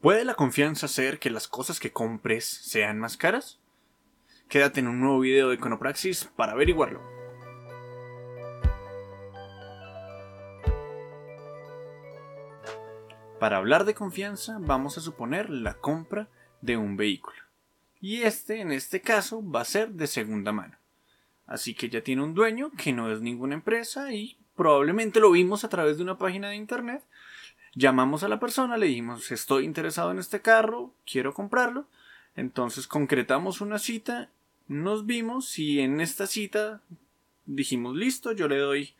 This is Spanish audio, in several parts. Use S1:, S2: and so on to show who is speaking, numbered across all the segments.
S1: ¿Puede la confianza hacer que las cosas que compres sean más caras? Quédate en un nuevo video de Econopraxis para averiguarlo. Para hablar de confianza vamos a suponer la compra de un vehículo. Y este, en este caso, va a ser de segunda mano. Así que ya tiene un dueño que no es ninguna empresa y probablemente lo vimos a través de una página de internet. Llamamos a la persona, le dijimos estoy interesado en este carro, quiero comprarlo. Entonces concretamos una cita, nos vimos y en esta cita dijimos listo, yo le doy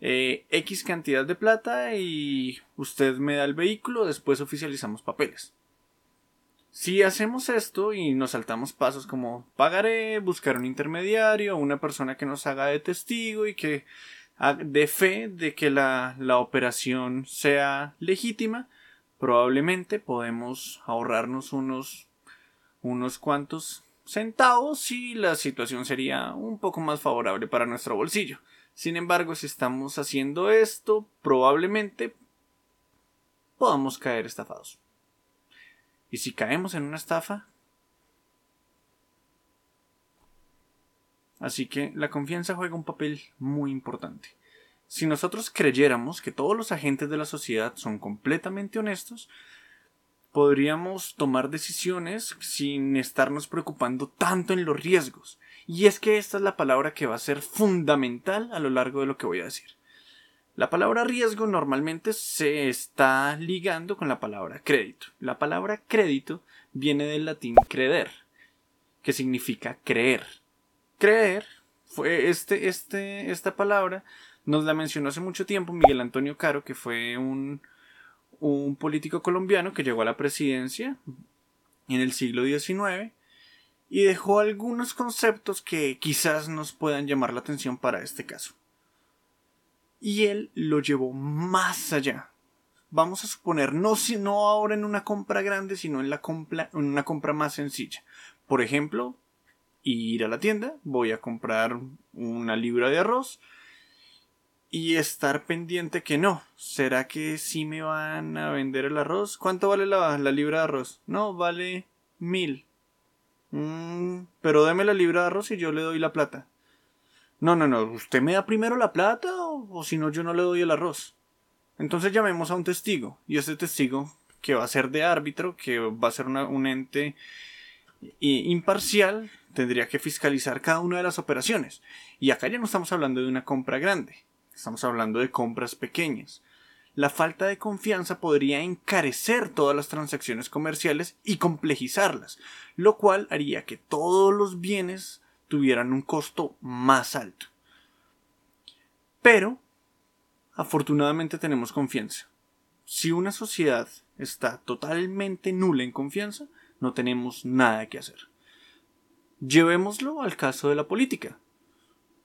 S1: eh, X cantidad de plata y usted me da el vehículo, después oficializamos papeles. Si hacemos esto y nos saltamos pasos como pagaré, buscar un intermediario, una persona que nos haga de testigo y que de fe de que la, la operación sea legítima, probablemente podemos ahorrarnos unos, unos cuantos centavos y la situación sería un poco más favorable para nuestro bolsillo. Sin embargo, si estamos haciendo esto, probablemente podamos caer estafados. ¿Y si caemos en una estafa? Así que la confianza juega un papel muy importante. Si nosotros creyéramos que todos los agentes de la sociedad son completamente honestos, podríamos tomar decisiones sin estarnos preocupando tanto en los riesgos. Y es que esta es la palabra que va a ser fundamental a lo largo de lo que voy a decir. La palabra riesgo normalmente se está ligando con la palabra crédito. La palabra crédito viene del latín creder, que significa creer. Creer fue este, este, esta palabra nos la mencionó hace mucho tiempo Miguel Antonio Caro, que fue un, un político colombiano que llegó a la presidencia en el siglo XIX y dejó algunos conceptos que quizás nos puedan llamar la atención para este caso y él lo llevó más allá. Vamos a suponer, no, no ahora en una compra grande, sino en, la compra, en una compra más sencilla. Por ejemplo, ir a la tienda, voy a comprar una libra de arroz y estar pendiente que no. ¿Será que sí me van a vender el arroz? ¿Cuánto vale la, libra de arroz? No, vale mil. Mm, pero deme la libra de arroz y yo le doy la plata. No, no, no, usted me da primero la plata o, si no yo no le doy el arroz. Entonces llamemos a un testigo y ese testigo que va a ser de árbitro, que va a ser un ente imparcial, tendría que fiscalizar cada una de las operaciones. Y acá ya no estamos hablando de una compra grande, estamos hablando de compras pequeñas. La falta de confianza podría encarecer todas las transacciones comerciales y complejizarlas, lo cual haría que todos los bienes tuvieran un costo más alto. Pero, afortunadamente tenemos confianza. Si una sociedad está totalmente nula en confianza, no tenemos nada que hacer. Llevémoslo al caso de la política.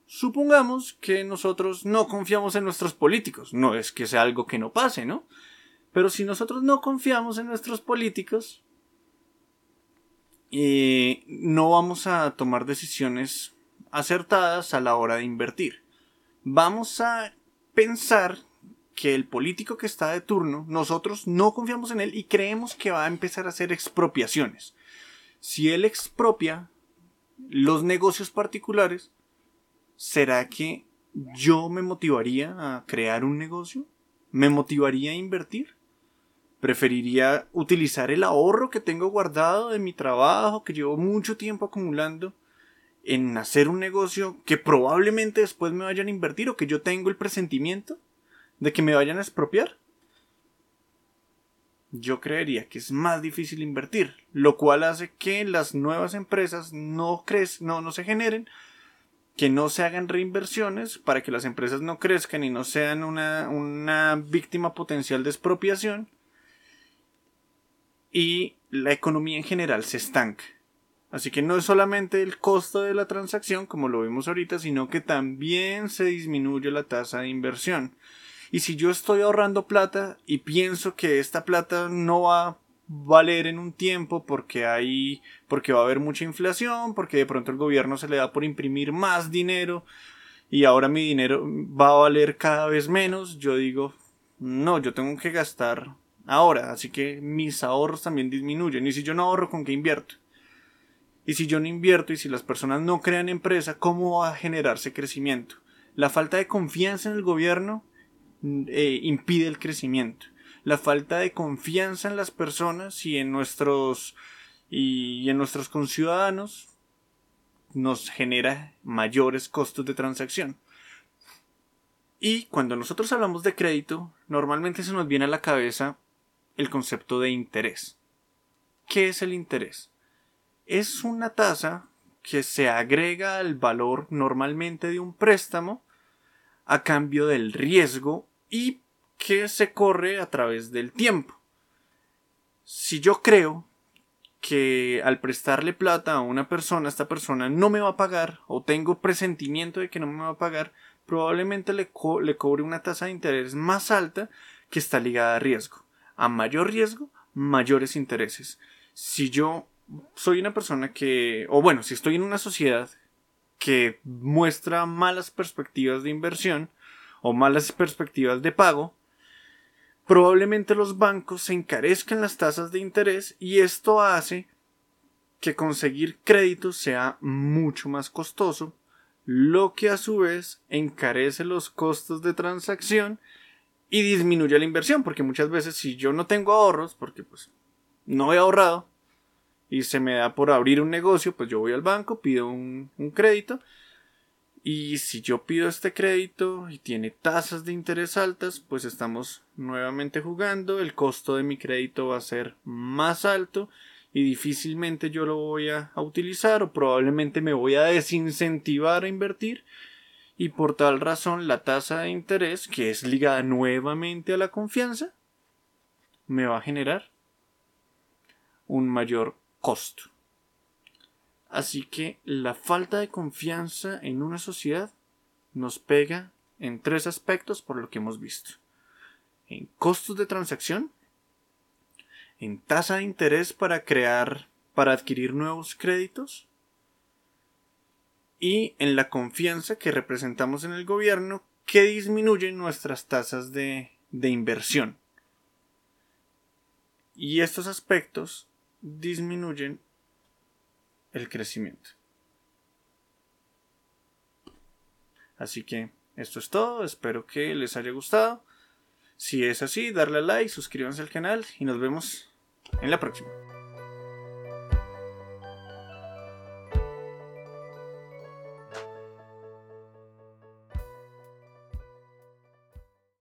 S1: Supongamos que nosotros no confiamos en nuestros políticos. No es que sea algo que no pase, ¿no? Pero si nosotros no confiamos en nuestros políticos, eh, no vamos a tomar decisiones acertadas a la hora de invertir. Vamos a pensar que el político que está de turno, nosotros no confiamos en él y creemos que va a empezar a hacer expropiaciones. Si él expropia los negocios particulares, ¿será que yo me motivaría a crear un negocio? ¿Me motivaría a invertir? Preferiría utilizar el ahorro que tengo guardado de mi trabajo, que llevo mucho tiempo acumulando, en hacer un negocio que probablemente después me vayan a invertir o que yo tengo el presentimiento de que me vayan a expropiar. Yo creería que es más difícil invertir, lo cual hace que las nuevas empresas no, no, no se generen, que no se hagan reinversiones para que las empresas no crezcan y no sean una, una víctima potencial de expropiación y la economía en general se estanca. Así que no es solamente el costo de la transacción, como lo vimos ahorita, sino que también se disminuye la tasa de inversión. Y si yo estoy ahorrando plata y pienso que esta plata no va a valer en un tiempo porque hay porque va a haber mucha inflación, porque de pronto el gobierno se le da por imprimir más dinero y ahora mi dinero va a valer cada vez menos, yo digo, no, yo tengo que gastar ahora, así que mis ahorros también disminuyen. Y si yo no ahorro, ¿con qué invierto? Y si yo no invierto y si las personas no crean empresa, ¿cómo va a generarse crecimiento? La falta de confianza en el gobierno eh, impide el crecimiento. La falta de confianza en las personas y en nuestros y en nuestros conciudadanos nos genera mayores costos de transacción. Y cuando nosotros hablamos de crédito, normalmente se nos viene a la cabeza el concepto de interés. ¿Qué es el interés? Es una tasa que se agrega al valor normalmente de un préstamo a cambio del riesgo y que se corre a través del tiempo. Si yo creo que al prestarle plata a una persona, esta persona no me va a pagar o tengo presentimiento de que no me va a pagar, probablemente le, le cobre una tasa de interés más alta que está ligada a riesgo. A mayor riesgo, mayores intereses. Si yo soy una persona que, o bueno, si estoy en una sociedad que muestra malas perspectivas de inversión o malas perspectivas de pago, probablemente los bancos se encarezcan las tasas de interés y esto hace que conseguir créditos sea mucho más costoso, lo que a su vez encarece los costos de transacción y disminuye la inversión, porque muchas veces si yo no tengo ahorros, porque pues no he ahorrado y se me da por abrir un negocio, pues yo voy al banco, pido un crédito y si yo pido este crédito y tiene tasas de interés altas, pues estamos nuevamente jugando, el costo de mi crédito va a ser más alto y difícilmente yo lo voy a, utilizar o probablemente me voy a desincentivar a invertir y por tal razón la tasa de interés, que es ligada nuevamente a la confianza, me va a generar un mayor costo. Así que la falta de confianza en una sociedad nos pega en tres aspectos por lo que hemos visto. En costos de transacción, en tasa de interés para crear, para adquirir nuevos créditos y en la confianza que representamos en el gobierno que disminuye nuestras tasas de, de inversión. Y estos aspectos disminuyen el crecimiento. Así que esto es todo, espero que les haya gustado. Si es así, darle a like, suscríbanse al canal y nos vemos en la próxima.